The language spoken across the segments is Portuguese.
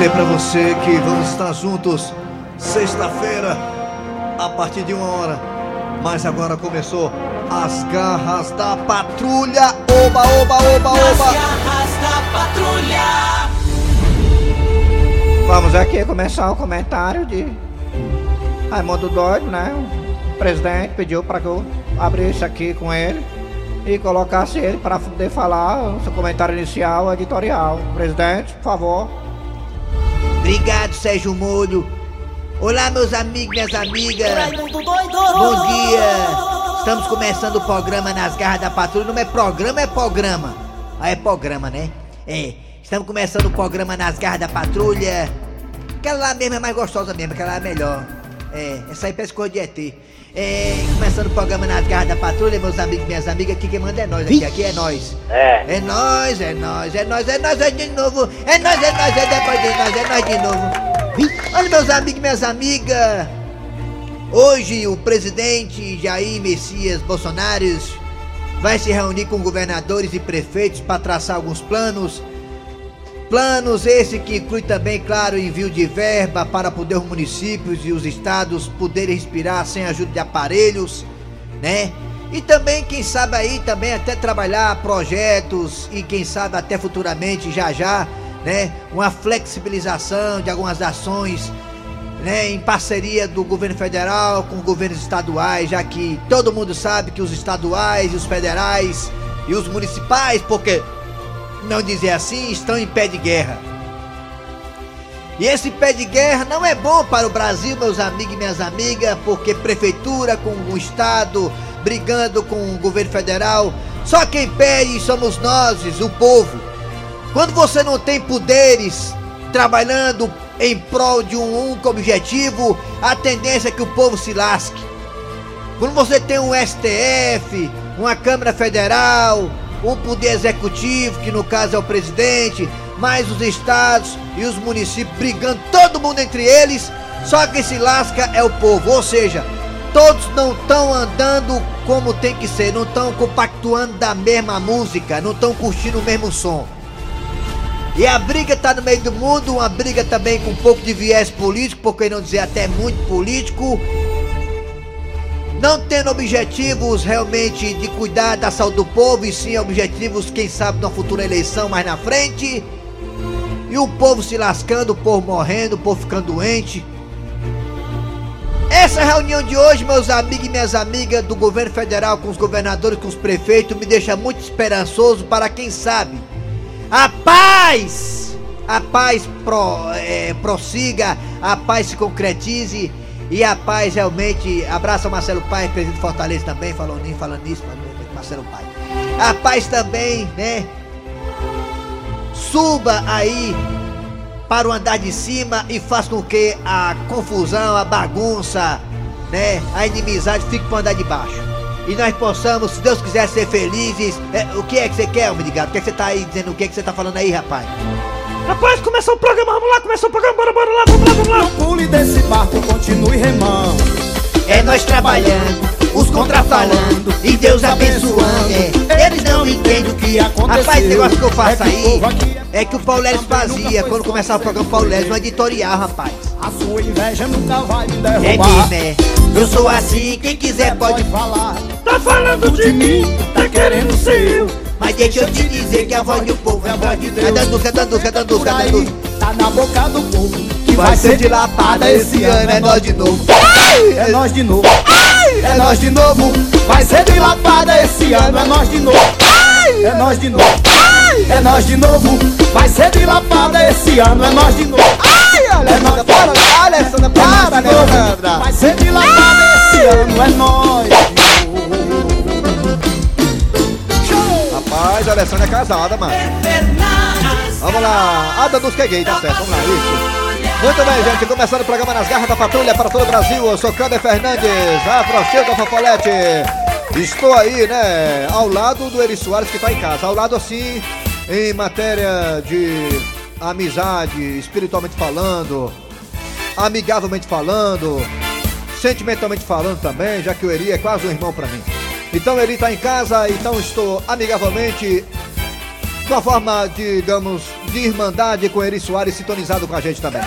dizer pra você que vamos estar juntos sexta-feira a partir de uma hora. Mas agora começou as garras da patrulha. Oba, oba, oba, As oba. garras da patrulha. Vamos aqui começar o comentário de Raimundo Doido, né? O presidente pediu para que eu abrisse aqui com ele e colocasse ele para poder falar o seu comentário inicial editorial. Presidente, por favor. Obrigado, Sérgio Molho. Olá, meus amigos, minhas amigas. Doido. Bom dia. Estamos começando o programa Nas Garras da Patrulha. Não é programa, é programa. Ah, é programa, né? É. Estamos começando o programa Nas Garras da Patrulha. Aquela lá mesmo é mais gostosa mesmo, aquela lá é melhor. É, essa aí parece coisa de ET. É, começando o programa Nas Garras da Patrulha, meus amigos, minhas amigas, aqui quem manda é nós aqui, aqui é nós. É. É nós, é nós, é nós, é nós, é de novo. É nós, é nós, é depois de nós, é nós de novo. Olha, meus amigos e minhas amigas. Hoje o presidente Jair Messias Bolsonaro vai se reunir com governadores e prefeitos para traçar alguns planos. Planos esse que inclui também, claro, envio de verba para poder os municípios e os estados poderem respirar sem ajuda de aparelhos, né? E também, quem sabe aí, também até trabalhar projetos e quem sabe até futuramente, já já, né? Uma flexibilização de algumas ações, né? Em parceria do governo federal com governos estaduais, já que todo mundo sabe que os estaduais e os federais e os municipais, porque não dizer assim, estão em pé de guerra. E esse pé de guerra não é bom para o Brasil, meus amigos e minhas amigas, porque prefeitura com o Estado brigando com o governo federal, só quem perde somos nós, o povo. Quando você não tem poderes trabalhando em prol de um único objetivo, a tendência é que o povo se lasque. Quando você tem um STF, uma Câmara Federal, um poder executivo, que no caso é o presidente, mais os estados e os municípios brigando, todo mundo entre eles, só quem se lasca é o povo. Ou seja, todos não estão andando como tem que ser, não estão compactuando da mesma música, não estão curtindo o mesmo som. E a briga tá no meio do mundo, uma briga também com um pouco de viés político, por que não dizer até muito político, não tendo objetivos realmente de cuidar da saúde do povo, e sim objetivos, quem sabe, de uma futura eleição mais na frente. E o povo se lascando, o povo morrendo, o povo ficando doente. Essa reunião de hoje, meus amigos e minhas amigas do governo federal, com os governadores, com os prefeitos, me deixa muito esperançoso para quem sabe. A paz! A paz pro, é, prossiga, a paz se concretize e a paz realmente. Abraça o Marcelo Paes, presidente de Fortaleza também, falando nisso, falando nisso, Marcelo Paes. A paz também, né? Suba aí para o andar de cima e faz com que a confusão, a bagunça, né? A inimizade fique para o andar de baixo. E nós possamos, se Deus quiser, ser felizes. É, o que é que você quer, homem de gato? O que é que você tá aí dizendo? O que é que você tá falando aí, rapaz? Rapaz, começou o programa, vamos lá, começou o programa, bora, bora lá, vamos lá, vamos lá. Não pule desse barco, continue remando. É nós trabalhando, os contra falando e Deus abençoando. É, eles não entendem o que aconteceu. Rapaz, esse negócio que eu faço É o aí aqui é que o Pauleles fazia quando começava o programa Pauleles, um editorial, rapaz. A sua inveja nunca vai me É derrubar. mesmo, é. Eu sou assim, quem quiser pode. falar. Tá falando De mim, tá querendo ser eu. Mas deixa eu te dizer que a voz do povo é a voz de Deus. É dando é dando é é aí, dando tá na boca do povo. Que Vai ser de lapada esse ano, é nós de novo. É nós de novo. É nós de novo. Vai ser de lapada esse ano. É nós de novo. É nós de novo. É nós de novo. Vai ser de lapada esse ano. É nós de novo. É nós Para, Alessandra, para, É. Alessandra. Vai ser de lapada esse ano. É nós. A Alessandra é casada, mano. Vamos lá, a Danusca é gay, tá certo, vamos lá, isso. Muito bem, gente, começando o programa Nas Garras da Patrulha para todo o Brasil. Eu sou Câmbio Fernandes, a Frochilda Fofolete. Estou aí, né, ao lado do Eri Soares que tá em casa. Ao lado, assim, em matéria de amizade, espiritualmente falando, amigavelmente falando, sentimentalmente falando também, já que o Eri é quase um irmão pra mim. Então ele tá em casa, então estou amigavelmente de uma forma, digamos, de irmandade com Eri Soares sintonizado com a gente também.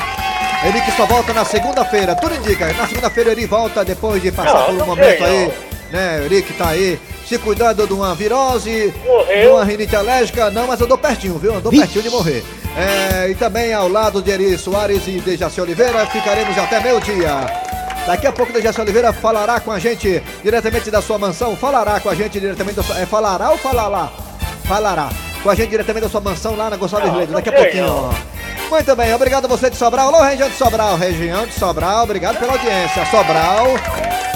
Ele que só volta na segunda-feira, tudo indica. Na segunda-feira ele volta depois de passar Não, por um não momento sei, aí, não. né? O Eric tá aí se cuidando de uma virose, Morreu. de uma rinite alérgica. Não, mas eu dou pertinho, viu? Eu dou pertinho de morrer. É, e também ao lado de Eri Soares e Dejaci Oliveira, ficaremos até meio-dia. Daqui a pouco o Dejaci Oliveira falará com a gente diretamente da sua mansão. Falará com a gente diretamente da sua. É falará ou falará? Falará. Com a gente diretamente da sua mansão lá na Gonçalves Leite. Daqui a pouquinho. ó. Muito bem, obrigado a você de Sobral. Alô, região de Sobral. Região de Sobral, obrigado pela audiência. Sobral,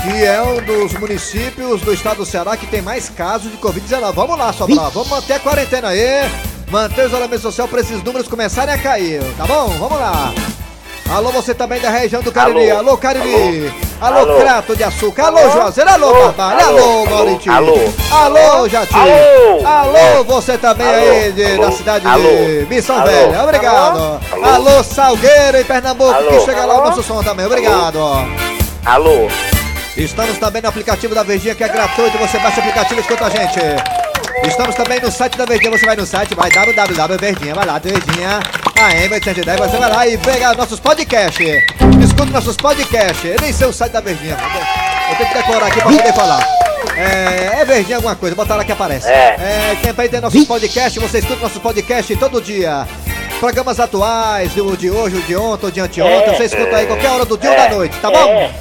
que é um dos municípios do estado do Ceará que tem mais casos de Covid-19. Vamos lá, Sobral. Vamos manter a quarentena aí. Manter o isolamento social para esses números começarem a cair. Tá bom? Vamos lá. Alô, você também da região do Cariri. Alô, Alô. Cariri. Alô, Alô. Crato de Açúcar. Alô, Alô. Juazeiro. Alô, Alô. Barbalho. Alô. Mauritinho. Alô. Alô, Jati. Alô. Alô, você também aí de- da cidade de. Missão. Velha. Obrigado. Alô. Salgueiro em Pernambuco, que chega lá o nosso som também. Obrigado. Alô. Estamos também no aplicativo da Verdinha, que é gratuito. Você baixa o aplicativo e escuta a gente. Estamos também no site da Verdinha. Você vai no site, vai www.verdinha, vai lá, Verdinha, AM 810. Você vai lá e pega nossos podcasts. Escuta nossos podcasts. Nem sei o site da Verdinha. Eu tenho que decorar aqui pra poder falar. É, é Verdinha alguma coisa, bota lá que aparece. É. É, também tem nossos podcasts. Você escuta nossos podcasts todo dia. Programas atuais, o de hoje, o de ontem, o de anteontem. Você escuta aí qualquer hora do dia ou da noite, tá bom? É.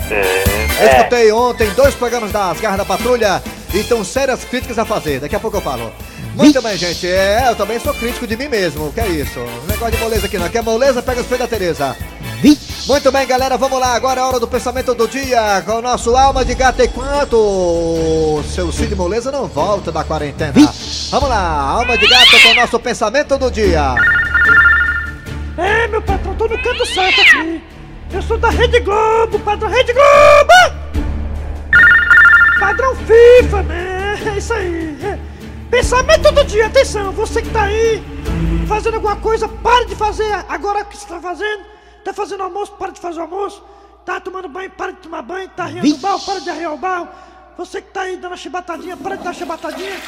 Eu É. escutei ontem dois programas das Garras da Patrulha e estão sérias críticas a fazer. Daqui a pouco eu falo. Muito bem, gente. É, eu também sou crítico de mim mesmo. Que é isso? Não negócio de moleza aqui não. Quer moleza? Pega os pés da Tereza. Muito bem, galera. Vamos lá. Agora é a hora do pensamento do dia com o nosso Alma de Gato enquanto seu Cid Moleza não volta da quarentena. Vamos lá. Alma de Gato com o nosso pensamento do dia. É, meu patrão, tô no canto certo aqui. Eu sou da Rede Globo, padrão Rede Globo! Padrão FIFA, né? É isso aí. é. Pensamento do dia, atenção, você que tá aí fazendo alguma coisa, pare de fazer agora o que você tá fazendo. Tá fazendo almoço, para de fazer almoço. Tá tomando banho, para de tomar banho. Tá rindo o barro, para de arriar o barro. Você que tá aí dando a chibatadinha, para de dar a chibatadinha.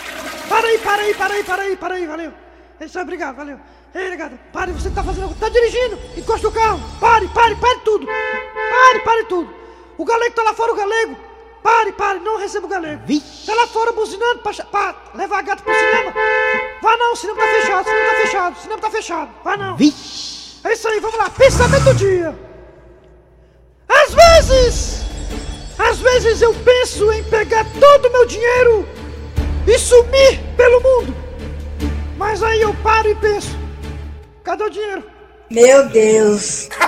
Para aí, para aí, para aí, para aí, para aí, valeu. É isso aí, obrigado, valeu. Ei, negado, pare, você tá fazendo. Tá dirigindo, encosta o carro. Pare, pare, pare tudo. Pare, pare tudo. O galego tá lá fora, o galego. Pare, pare, não receba o galego. Tá lá fora buzinando pra, pra levar a gata pro cinema. Vá não, o cinema tá fechado, o cinema tá fechado, o cinema tá fechado. Vá não. É isso aí, vamos lá. Pensamento do dia. Às vezes, às vezes eu penso em pegar todo o meu dinheiro e sumir pelo mundo. Mas aí eu paro e penso: cadê o dinheiro? Meu Deus.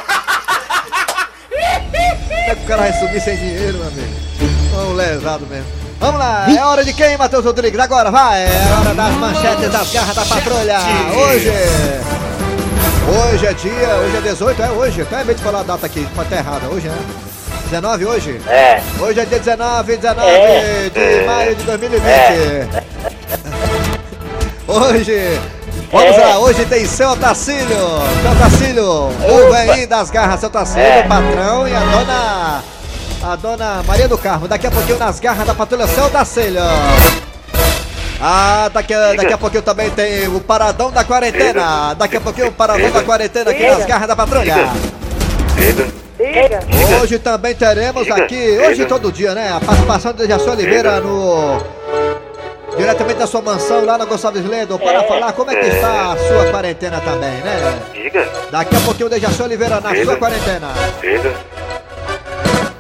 É cara vai subir sem dinheiro, meu amigo? Um lesado mesmo. Vamos lá, é hora de quem, Matheus Rodrigues? Agora vai, é hora das manchetes das garras da patrulha. Hoje. Hoje é dia, hoje é 18, é hoje. Até meio de falar a data aqui, pode estar errada. Hoje, né? 19 hoje? É. Hoje é dia 19, 19 É. de maio de 2020. Hoje, vamos É. lá, hoje tem seu Tacílio. Seu Tacílio, o velhinho das garras, seu Tacílio, É. patrão e a dona. A dona Maria do Carmo. Daqui a pouquinho nas garras da patrulha, seu Tacílio. Ah, daqui, a- daqui a pouquinho também tem o paradão da quarentena. Daqui a pouquinho o paradão da quarentena aqui nas garras da patrulha. Hoje também teremos aqui, hoje todo dia, né? A participação do Jaci Oliveira no. Diretamente da sua mansão lá na Gonçalves Lendo, para falar como é que está a sua quarentena também, né? Diga. Daqui a pouquinho o Dejaci Oliveira na sua quarentena. Diga.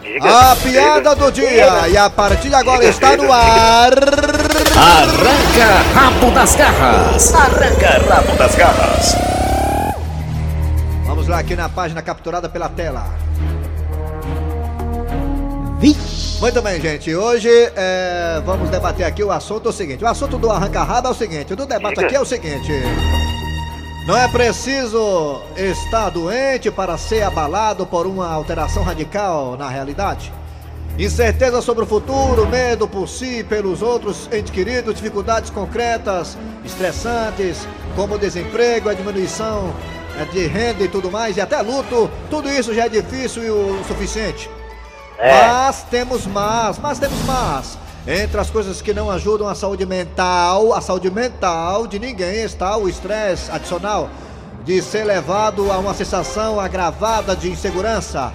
Diga. A piada do dia e a partir de agora está no ar. Arranca rabo das garras. Arranca rabo das garras. Vamos lá aqui na página capturada pela tela. Muito bem, gente. Hoje é, vamos debater aqui o assunto é o seguinte. O assunto do arranca-rabo é o seguinte. O do debate aqui é o seguinte. Não é preciso estar doente para ser abalado por uma alteração radical na realidade. Incerteza sobre o futuro, medo por si e pelos outros entes queridos, dificuldades concretas, estressantes, como desemprego, a diminuição eh, de renda e tudo mais, e até luto, tudo isso já é difícil e o suficiente. É. Mas temos mais, mas temos mais. Entre as coisas que não ajudam a saúde mental, a saúde mental de ninguém está o estresse adicional de ser levado a uma sensação agravada de insegurança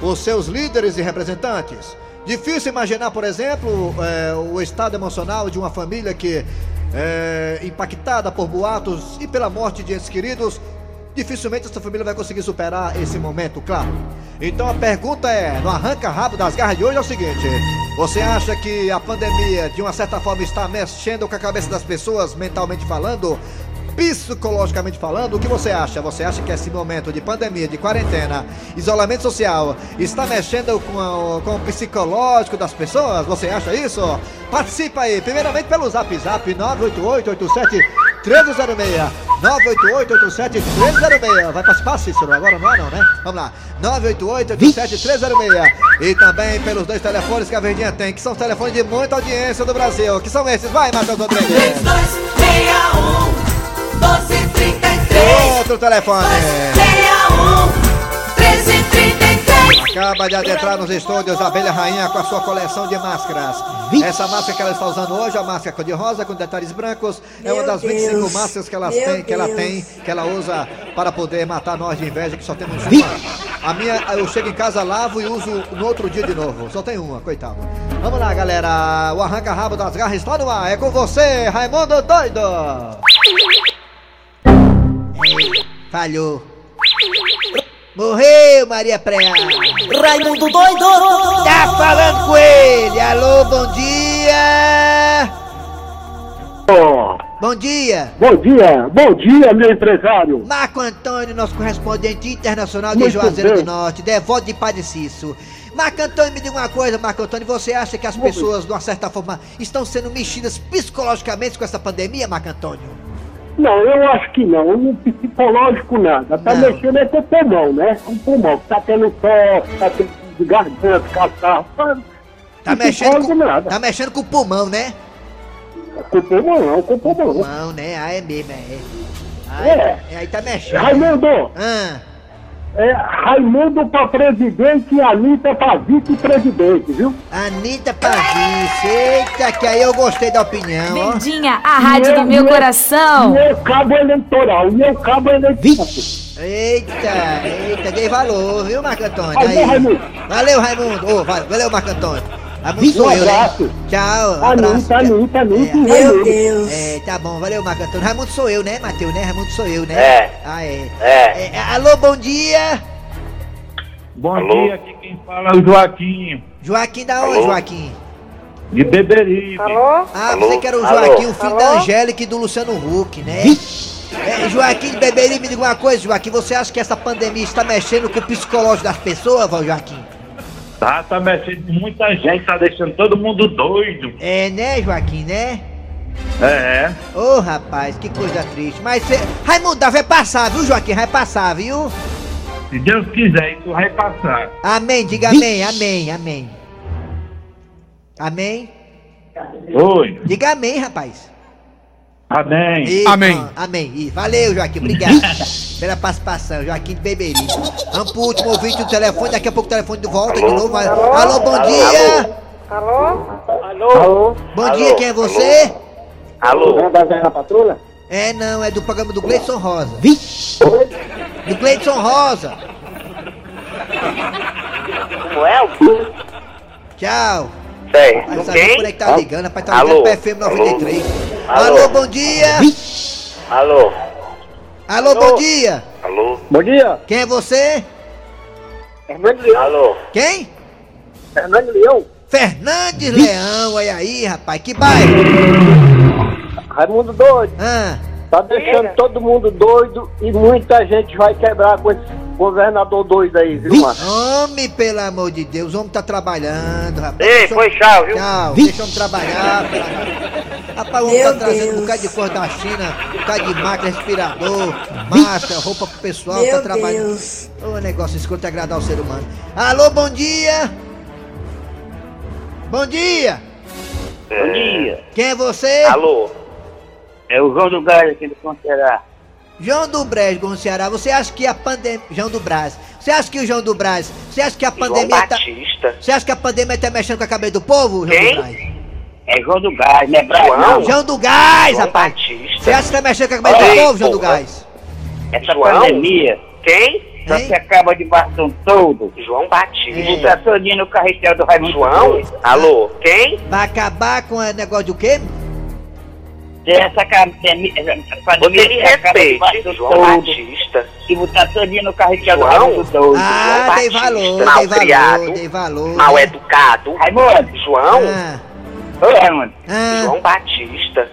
por seus líderes e representantes. Difícil imaginar, por exemplo, eh, o estado emocional de uma família que é impactada por boatos e pela morte de entes queridos. Dificilmente essa família vai conseguir superar esse momento, claro. Então a pergunta é, no arranca rabo das garras de hoje é o seguinte: você acha que a pandemia de uma certa forma está mexendo com a cabeça das pessoas mentalmente falando? psicologicamente falando, o que você acha? Você acha que esse momento de pandemia, de quarentena, isolamento social, está mexendo com, a- com o psicológico das pessoas? Você acha isso? Participa aí, primeiramente pelo zap zap 98887 1306 98887 1306 Vai participar, Cícero? Agora não é não, né? Vamos lá. 98887 1306 E também pelos dois telefones que a Verdinha tem Que são os telefones de muita audiência do Brasil. Que são esses, vai Matheus Rodrigues. 3261 1233 Outro telefone. 61 1333 Acaba de adentrar nos estúdios a Abelha Rainha com a sua coleção de máscaras. Essa máscara que ela está usando hoje, a máscara cor-de-rosa com detalhes brancos, é uma das 25 Deus. máscaras que ela, Meu tem, que ela tem, que ela usa para poder matar nós de inveja, que só temos uma. A minha, eu chego em casa, lavo e uso no outro dia de novo. Só tem uma, coitado. Vamos lá, galera. O arranca-rabo das garras está no ar. É com você, Raimundo Doido. Falhou. Morreu, Maria Preá. Raimundo doido Tá falando com ele. Alô, bom dia. Bom dia. Bom dia, bom dia, meu empresário. Marco Antônio, nosso correspondente internacional de Muito Juazeiro bem. do Norte, devoto de Padre Cício. Marco Antônio, me diga uma coisa, Marco Antônio, você acha que as pessoas, de uma certa forma, estão sendo mexidas psicologicamente com essa pandemia, Marco Antônio? Não, eu acho que não, no psicológico nada. Tá Não. mexendo é com o pulmão, né? O pulmão, tá tendo tosse, tá tendo garganta, catarro. Tá, mexendo, com, nada. tá mexendo com o pulmão, né? Com o pulmão não, com o pulmão. Pulmão, né? Ah, é mesmo, é. Ah, É. é, Aí tá mexendo. Raimundo, Ah, é Raimundo pra presidente e Anitta pra vice-presidente, viu? Anitta Pavice. Eita, que aí eu gostei da opinião, ó. Verdinha, a rádio Meu do meu Deus. coração. Meu cabo eleitoral, meu cabo eleitoral. Eita, eita, dei valor, viu, Marco Antônio? Valeu, Aí. Raimundo. Valeu, Raimundo. Va- valeu, Marco Antônio. Raimundo sou Um eu, né? abraço. Tchau, um abraço. Anitta, Anitta, Anitta, É, Meu. Deus. É, tá bom, valeu, Marco Antônio. Raimundo sou eu, né, Matheus, né? Raimundo sou eu, né? É. Ah, é. É. É, Alô, bom dia. Bom Alô? dia, aqui quem fala é o Joaquim, Joaquim da onde, Alô? Joaquim? de Beberibe. Ah, Alô? você que era o Alô? Joaquim, o filho da Angélica e do Luciano Huck, né? É, Joaquim de Beberi, me diga uma coisa, Joaquim. Você acha que essa pandemia está mexendo com o psicológico das pessoas, Joaquim? Tá, tá mexendo com muita gente, tá deixando todo mundo doido. É, né, Joaquim, né? É, Ô, rapaz, que coisa triste. Mas cê... Raimundo, vai passar, viu, Joaquim? Vai passar, viu? se Deus quiser, isso vai passar. Amém, diga amém, amém, amém. Amém? Oi, Diga amém, rapaz. amém. Isso, Amém. ó, Amém. Valeu, Joaquim. Obrigado pela participação. Joaquim de Beberi. Vamos pro último ouvinte do telefone. Daqui a pouco o telefone de volta de Alô? novo. Alô, bom dia. Alô? Bom Alô? dia, quem é você? Alô? da Zé Patrulha? É, não, é do programa do Gleidson Rosa. Do Gleidson Rosa. Samuel? Tchau. Sei. Saber por aí quem? que tá ligando, rapaz. Tá Alô? ligando pra FM 93. Alô? Alô, bom dia. Alô? Alô, bom dia. Alô? Bom dia, Quem é você? Fernando Leão. Alô? Quem? Fernando Leão. Fernandes Leão, olha aí, rapaz. Que bairro? Raimundo doido. Ah, Tá deixando todo mundo doido e muita gente vai quebrar com esse governador doido aí, viu, mano? homem, pelo amor de Deus. O homem tá trabalhando, rapaz. Ei, Deixa o foi tchau, viu? Tchau, deixa eu trabalhar. pelo amor de Deus. Rapaz, o homem Meu tá trazendo um Deus. bocado de coisa da China, um bocado de máquina, respirador, máscara, roupa pro pessoal, tá Meu trabalhando. Deus. Ô, negócio escroto agradar o ser humano. Alô, bom dia! Bom dia! Bom dia. Quem é você? Alô? É o João do Gás aqui do Conserá. João do Brás, no Ceará. Você acha que a pandemia. João do Brás. Você acha que o João do Brás. Você acha que a João pandemia tá. Batista. Você acha que a pandemia tá mexendo com a cabeça do povo, João Quem? do Brás? É João do Gás, não é Brás, não? João do Gás, João rapaz! Batista. Você acha que tá mexendo com a cabeça Ei, do povo, João do. Gás? Essa João? pandemia Quem? só se acaba de bastão todo. João Batista. E botar todinho no carretel do Raimundo João? Alô? Quem? Vai acabar com o negócio do quê? Essa pandemia, essa Você me respeite, João. Batista. E botar todinho no carretel do João? Doido. Ah, João Batista, valor, dei malcriado, valor, dei valor. Mal educado. Raimundo! João? Ah, Ô, Raimundo! ah. João Batista.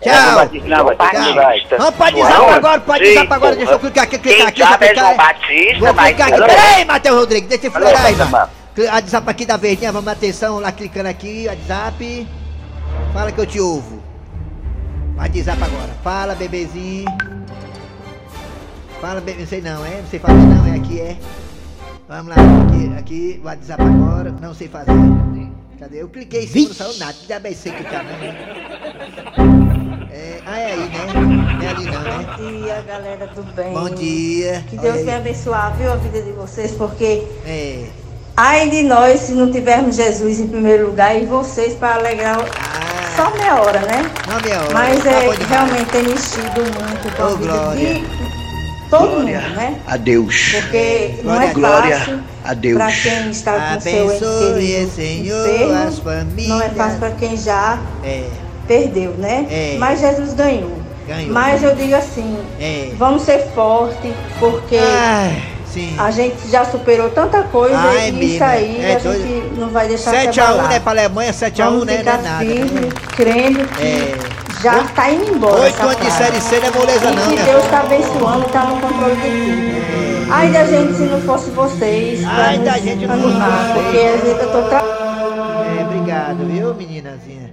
Tchau. Batista, não, Batista, João vai. Batista. Vamos João? WhatsApp agora, pode Sim, WhatsApp agora, deixa eu clicar aqui, clicar Quem aqui, é clicar. João Batista, Vou clicar aqui. Peraí, Matheus Rodrigues, deixa eu furar aí, mano. Cli- WhatsApp aqui da verdinha, vamos atenção, lá clicando aqui, WhatsApp. Fala que eu te ouvo. WhatsApp agora. Fala, bebezinho. Fala, bebê, não sei não, é? Não sei fazer não, é aqui, é? Vamos lá, aqui, aqui, WhatsApp agora, não sei fazer. Cadê? Eu cliquei em cima, não saiu nada, já bem sei clicar não? É, ah, é aí, né? Não é ali não, né? Bom dia, galera do bem. Bom dia. Que Deus aí. venha abençoar, viu, a vida de vocês, porque É. ai de nós se não tivermos Jesus em primeiro lugar e vocês para alegrar Ah, só meia hora, né? não, minha hora. Mas tá é realmente tem mexido muito com a vida Glória. de todo mundo, né? A Deus. Porque não Glória é a Glória fácil a Deus. para quem está com seu ente Abençoe, Senhor, enfermo, as famílias. não é fácil para quem já É, perdeu, né? É. Mas Jesus ganhou. Ganhou. Mas eu digo assim, é. vamos ser fortes, porque Ai, sim. a gente já superou tanta coisa Ai, e mesmo, isso aí é a doido. gente não vai deixar 7 se a 1 abalar. né, pra Alemanha, 7 a 1 Vamos né, não é nada. firme, né? crendo que É. já tá indo embora Oito essa anos de série C não é moleza E não, que minha Deus filha. tá abençoando e tá no controle de tudo. Ai da gente se não fosse vocês pra Ai da nos gente animar, porque às vezes eu tô tra... É, obrigado, viu, meninazinha?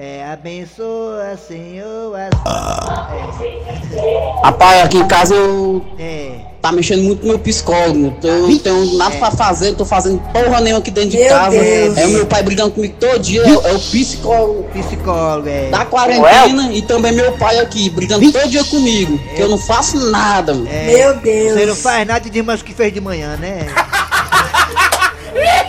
É, abençoa, Senhor, as... Rapaz, aqui em casa eu É. tá mexendo muito com meu psicólogo. Eu não tenho nada pra fazer, não tô fazendo porra nenhuma aqui dentro de Meu casa. Deus. É o meu pai brigando comigo todo dia, é, o- é o psicólogo Psicólogo, é. da quarentena e também meu pai aqui, brigando todo dia comigo. Que eu não faço nada, mano. É, Meu Deus. Você não faz nada e diz mais que fez de manhã, né?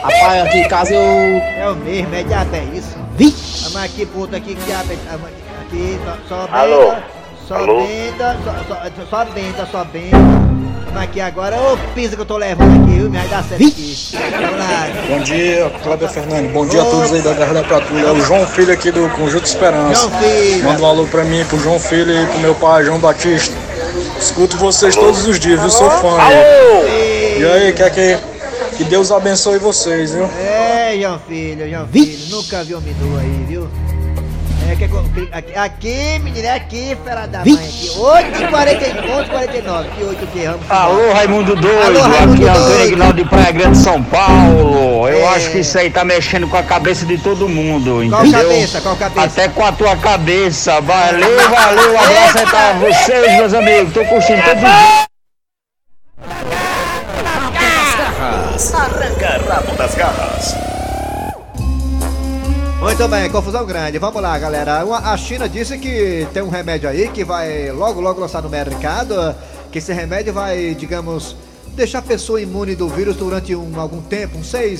Rapaz, aqui em casa eu. É o mesmo, é diabo, é isso. Vi! Vamos aqui outro aqui, que é. vamos Aqui, só, só Alô? benda, só Alô? benda, só, só, só benda, só benda. Vamos aqui agora, ô pisa que eu tô levando aqui, viu? Me vai dar certo aqui. Bom dia, Cláudio Fernandes. Bom dia a todos aí da Garra da Patrulha. É o João Filho aqui do Conjunto Esperança. João Filho. Manda um alô pra mim, pro João Filho e pro meu pai, João Batista. Escuto vocês todos os dias, viu? Sou fã. aí. E aí, quer que, que Deus abençoe vocês, viu? É, João Filho, João Filho. Nunca vi um minu aí, viu? É, que, aqui, aqui, menina, é aqui, fera da mãe. Aqui, 8h49, 49. Que 8 que ramos. Alô, Raimundo Doido, Alô, Raimundo aqui é Doido. Aguinaldo de Praia Grande, São Paulo. Eu É. acho que isso aí tá mexendo com a cabeça de todo mundo, Qual entendeu? cabeça, qual cabeça? Até com a tua cabeça. Valeu, valeu, um abraço aí pra vocês, meus amigos. Tô curtindo todo dia. Arranca rabo das garras. Muito bem, confusão grande. Vamos lá, galera. A China disse que tem um remédio aí que vai logo, logo lançar no mercado. Que esse remédio vai, digamos, deixar a pessoa imune do vírus durante um, algum tempo, uns seis,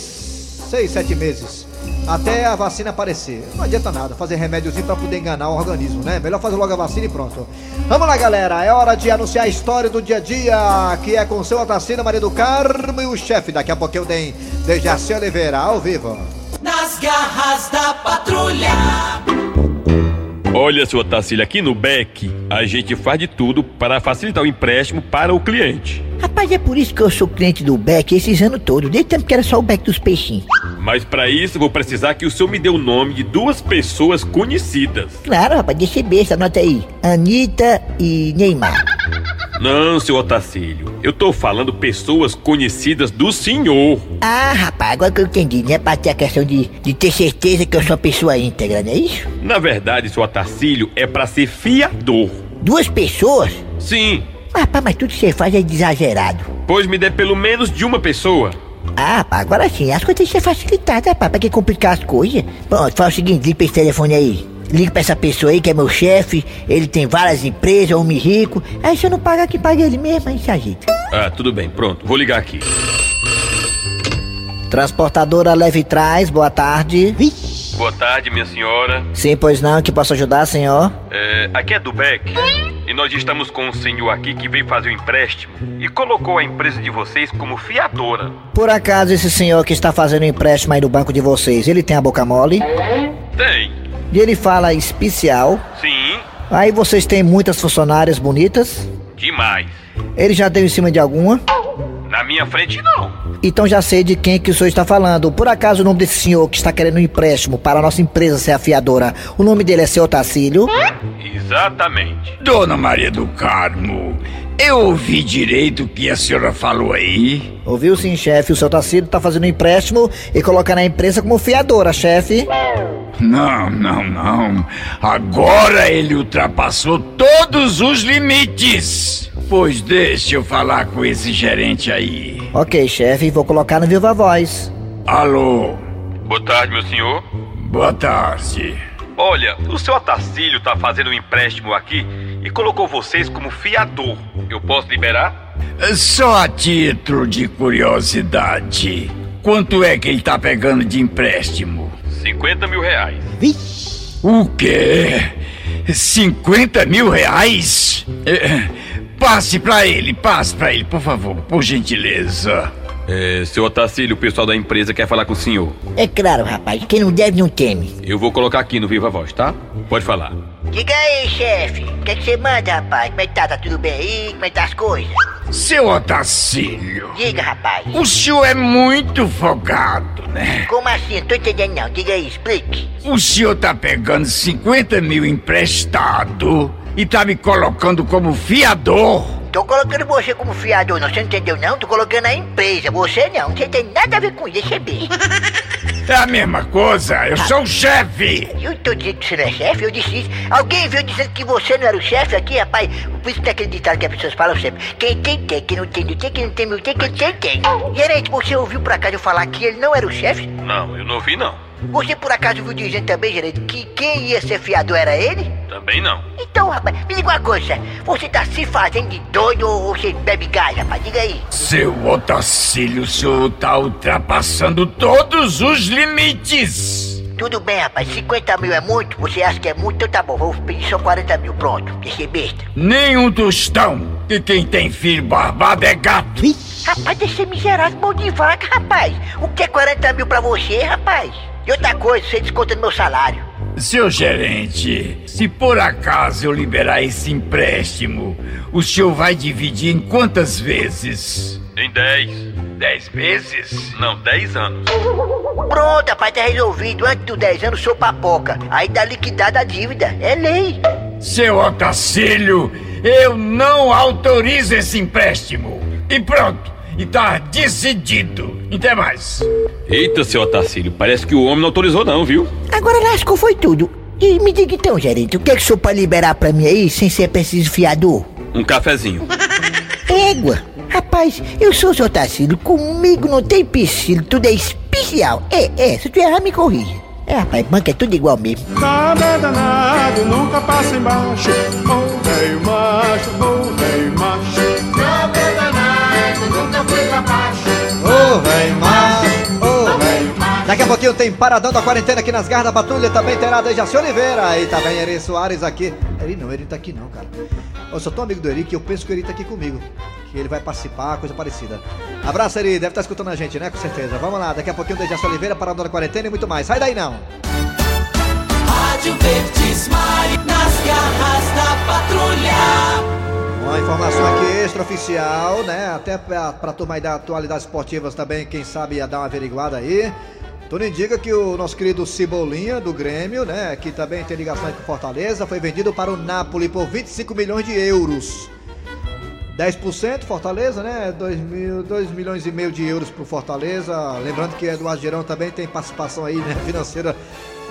seis, sete meses. Até a vacina aparecer. Não adianta nada fazer remédiozinho pra poder enganar o organismo, né? Melhor fazer logo a vacina e pronto. Vamos lá, galera. É hora de anunciar a história do dia a dia, que é com seu Otacina, Maria do Carmo e o chefe. Daqui a pouquinho tem Dejaci Oliveira, ao vivo. Garras da patrulha. Olha, sua Tacília, aqui no BEC, a gente faz de tudo para facilitar o empréstimo para o cliente. Rapaz, é por isso que eu sou cliente do Beck esses anos todos, desde tempo que era só o Beck dos peixinhos. Mas para isso, vou precisar que o senhor me dê o nome de duas pessoas conhecidas. Claro, rapaz, deixa besta, anota aí. Anitta e Neymar. Não, seu Otacílio, eu tô falando pessoas conhecidas do senhor. Ah, rapaz, agora que eu entendi, né? Pra ter a questão de, de ter certeza que eu sou uma pessoa íntegra, não é isso? Na verdade, seu Otacílio é para ser fiador. Duas pessoas? Sim, Rapaz, mas tudo que você faz é exagerado. pois me dê pelo menos de uma pessoa. Ah, rapaz, agora sim, as coisas têm que ser facilitadas, rapaz, pra que complicar as coisas? Pronto, faz o seguinte, liga pra esse telefone aí. Liga pra essa pessoa aí que é meu chefe, ele tem várias empresas, é um homem rico. Aí se eu não pagar, que paga ele mesmo, aí se ajeita. Ah, tudo bem, pronto, vou ligar aqui. Transportadora Leve Trás, boa tarde. Boa tarde, minha senhora. Sim, pois não, que posso ajudar, senhor? É, aqui é do BEC. E nós estamos com um senhor aqui que veio fazer o empréstimo e colocou a empresa de vocês como fiadora. Por acaso esse senhor que está fazendo empréstimo aí no banco de vocês, ele tem a boca mole? Tem. E ele fala especial? Sim, Aí vocês têm muitas funcionárias bonitas? demais. Ele já deu em cima de alguma? Na minha frente, não. Então já sei de quem que o senhor está falando. Por acaso o nome desse senhor que está querendo um empréstimo para a nossa empresa ser a fiadora, o nome dele é seu Tacílio? Exatamente. Dona Maria do Carmo, eu ouvi direito o que a senhora falou aí? Ouviu sim, chefe. O seu Tacílio está fazendo um empréstimo e colocando a empresa como fiadora, chefe. Não, não, não. Agora ele ultrapassou todos os limites. Pois deixa eu falar com esse gerente aí. Ok, chefe, vou colocar no Viva Voz. Alô, Boa tarde, meu senhor. boa tarde. Olha, o seu Atacílio tá fazendo um empréstimo aqui e colocou vocês como fiador. Eu posso liberar? Só a título de curiosidade, quanto é que ele tá pegando de empréstimo? 50 mil reais. O quê? 50 mil reais? É, passe pra ele, passe pra ele, por favor, por gentileza. É, seu Otacílio, o pessoal da empresa quer falar com o senhor. É claro, rapaz. Quem não deve não teme. Eu vou colocar aqui no Viva Voz, tá? Pode falar. Diga aí, chefe. O que, é que você manda, rapaz? Como é que tá? Tá tudo bem aí? Como é que tá as coisas? Seu Otacílio, Diga, rapaz. o senhor é muito folgado, né? Como assim? Não tô entendendo não. Diga aí, explique. O senhor tá pegando 50 mil emprestado e tá me colocando como fiador. Tô colocando você como fiador, não. Você não entendeu não? Tô colocando a empresa. Você não. Você tem nada a ver com isso, eu ver. É a mesma coisa, eu sou o chefe. Eu tô dizendo que você não é chefe, eu disse isso. Alguém viu dizendo que você não era o chefe aqui, rapaz? Por isso que tem aquele ditado que as pessoas falam sempre. Quem tem, tem. Quem não tem, não tem. Quem não tem, não tem. Quem tem, tem. Gerente, você ouviu por acaso eu falar que ele não era o chefe? Não, eu não ouvi não. Você por acaso viu dizendo também, gerente, que quem ia ser fiador era ele? Também não. Então, rapaz, me diga uma coisa. Você tá se fazendo de doido ou você bebe gás, rapaz? Diga aí. Seu Otacílio, o senhor tá ultrapassando todos os limites. Tudo bem, rapaz. 50 mil é muito? Você acha que é muito? Então tá bom, vou pedir só 40 mil. Pronto. Deixei besta. Nenhum tostão. E quem tem filho barbado é gato. Rapaz, deixa miserável mão de vaca, rapaz. O que é 40 mil pra você, rapaz? E outra coisa, você desconta no meu salário. Seu gerente, se por acaso eu liberar esse empréstimo, o senhor vai dividir em quantas vezes? Em 10. Dez vezes? Não, 10 anos. Pronto, rapaz, tá resolvido. Antes dos 10 anos, sou papoca. Aí dá liquidada a dívida. É lei. Seu Otacílio, eu não autorizo esse empréstimo. E pronto, e tá decidido. Até mais. Eita, seu Otacílio, parece que o homem não autorizou não, viu? Agora lascou foi tudo. E me diga então, gerente, o que é que o senhor pode liberar pra mim aí sem ser preciso fiador? Um cafezinho. Égua. Rapaz, eu sou o seu Tarcílio, comigo não tem piscina, tudo é especial. É, é, se tu errar, me corrija. É, rapaz, banca é tudo igual mesmo. Nada é danado, nunca passa embaixo. Ô velho macho, ô velho macho. Nada Ô, macho, ô, Daqui a pouquinho tem Paradão da Quarentena aqui nas garras da patrulha. Também terá Dejaci Oliveira. Aí tá bem Eri Soares aqui. Eri não, Eri tá aqui não, cara. Eu sou tão amigo do Eri que eu penso que o Eri tá aqui comigo. Que ele vai participar, coisa parecida. Abraço, Eri. Deve estar escutando a gente, né? Com certeza. Vamos lá. Daqui a pouquinho Dejaci Oliveira, Paradão da Quarentena e muito mais. Sai daí não. Rádio Verdes Mari, nas garras da patrulha. Uma informação aqui extraoficial, né? Até pra, pra turma aí da atualidades esportivas também, quem sabe ia dar uma averiguada aí. Tudo indica que o nosso querido Cebolinha do Grêmio, né? Que também tem ligação com Fortaleza, foi vendido para o Napoli por 25 milhões de euros. 10% Fortaleza, né? 2, mil, 2 milhões e meio de euros pro Fortaleza. Lembrando que Eduardo Gerão também tem participação aí, né? Financeira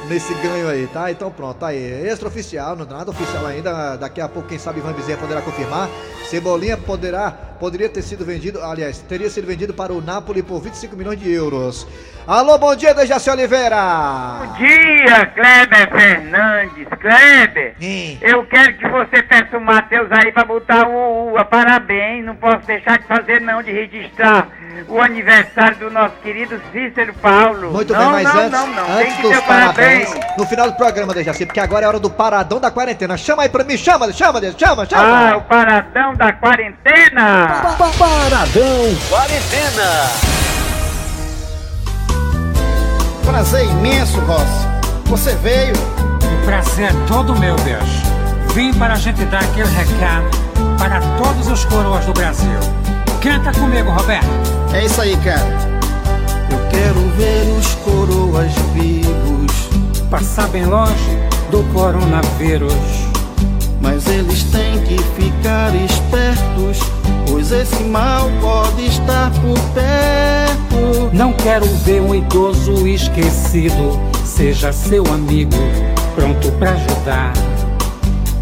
nesse ganho aí, tá? Então pronto, tá aí. Extraoficial, não nada oficial ainda. Daqui a pouco, quem sabe, Ivan Bezerra poderá confirmar. Cebolinha poderá poderia ter sido vendido, aliás, teria sido vendido para o Napoli por 25 milhões de euros. Alô, bom dia, Dejaci Oliveira. Bom dia, Kleber Fernandes. Kleber, eu quero que você peça o Matheus aí pra botar o uva. Parabéns, não posso deixar de fazer não, de registrar o aniversário do nosso querido Cícero Paulo. Muito não, bem, mas não, antes, não, não, tem antes que dos ter parabéns, parabéns. no final do programa, Dejaci, porque agora é hora do paradão da quarentena. Chama aí pra mim, chama, chama, chama, Ah, chama. o paradão da quarentena. Paradão Quarentena. Prazer imenso, Rossi. Você veio. O prazer é todo meu, Deus. Vim para a gente dar aquele recado para todos os coroas do Brasil. Canta comigo, Roberto. É isso aí, cara. Eu quero ver os coroas vivos. Passar bem longe do coronavírus. Mas eles têm que ficar espertos, pois esse mal pode estar por perto. Não quero ver um idoso esquecido. Seja seu amigo, pronto pra ajudar.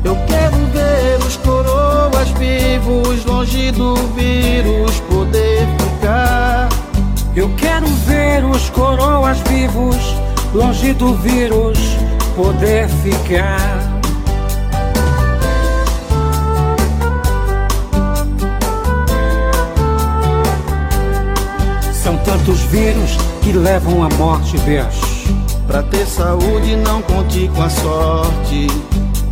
Eu quero ver os coroas vivos, longe do vírus poder ficar. Eu quero ver os coroas vivos, longe do vírus, poder ficar. São tantos vírus que levam à morte, Deus. Pra ter saúde, não conte com a sorte.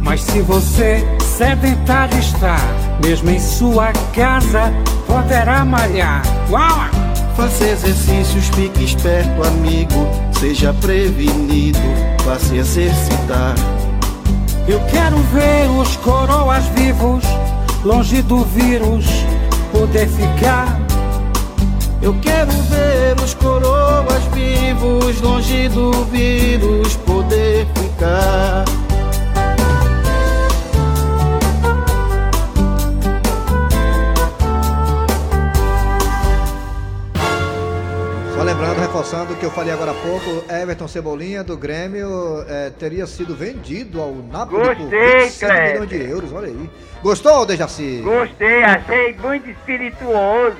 Mas se você sedentário está, mesmo em sua casa, poderá malhar. Uau! Faça exercícios, fique esperto, amigo. Seja prevenido, vá se exercitar. Eu quero ver os coroas vivos, longe do vírus, poder ficar. Eu quero ver os coroas vivos, longe do vírus poder ficar. Reforçando o que eu falei agora há pouco, Everton Cebolinha do Grêmio eh, teria sido vendido ao Napoli por Gostei, 25 Kleber. milhões de euros, olha aí. Gostou, Dejaci? Gostei, achei muito espirituoso.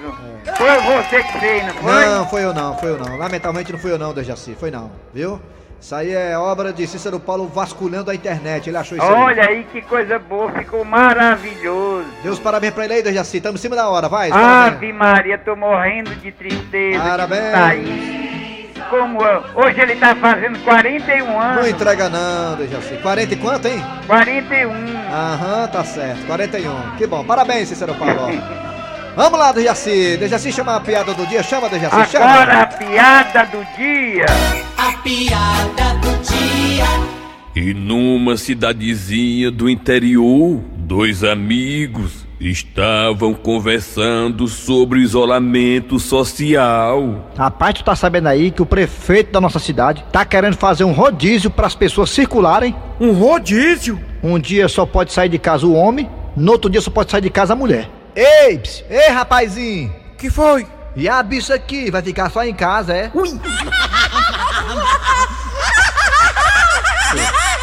Foi você que fez, não foi? Não, foi eu não, foi eu não. Lamentavelmente não fui eu não, Dejaci, foi não, viu? Isso aí é obra de Cícero Paulo vasculhando a internet, ele achou isso aí. Olha aí que coisa boa, ficou maravilhoso. Deus parabéns pra ele aí, Dejaci, estamos em cima da hora, vai. parabéns. Ave Maria, tô morrendo de tristeza. Parabéns. Não. Como hoje ele tá fazendo 41 Não anos. entrega não, Dejaci. 40 e quanto, hein? 41. Aham, tá certo, 41. Que bom, parabéns, Cícero Paulo. Vamos lá, Dejaci. Dejaci chama a piada do dia, chama, Dejaci, chama. Agora a piada do dia. A piada do dia. E numa cidadezinha do interior, dois amigos estavam conversando sobre o isolamento social. Rapaz, tu tá sabendo aí que o prefeito da nossa cidade tá querendo fazer um rodízio para as pessoas circularem? Um rodízio? Um dia só pode sair de casa o homem, no outro dia só pode sair de casa a mulher. Ei, ps, ei, rapazinho! Que foi? E a bicha aqui vai ficar só em casa, é? Ui!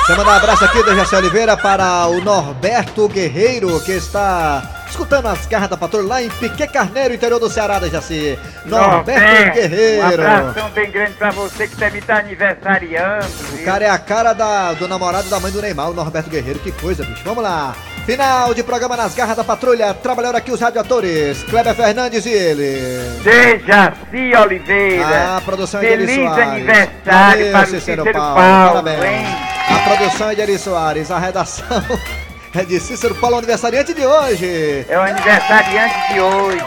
Eu mandar um abraço aqui do Jacé Oliveira para o Norberto Guerreiro, que está escutando as garras da patrulha lá em Piquet Carneiro, interior do Ceará, Jaci. Norberto Norberto, Guerreiro. Um abração bem grande pra você que deve estar aniversariando. O cara é a cara da, do namorado da mãe do Neymar, o Norberto Guerreiro. Que coisa, bicho. Vamos lá. Final de programa nas garras da patrulha. Trabalharam aqui os radioatores. Kleber Fernandes e ele. Dejaci Oliveira. A produção é de Feliz Soares. aniversário Valeu, para Paulo. Paulo, Parabéns. hein? A produção é de Eri Soares. A redação é de Cícero Paulo, aniversariante de hoje. É o aniversariante de hoje.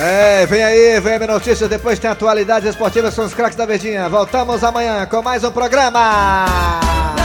É, vem aí, vem a notícias, depois tem atualidades esportivas com os craques da Verdinha. Voltamos amanhã com mais um programa.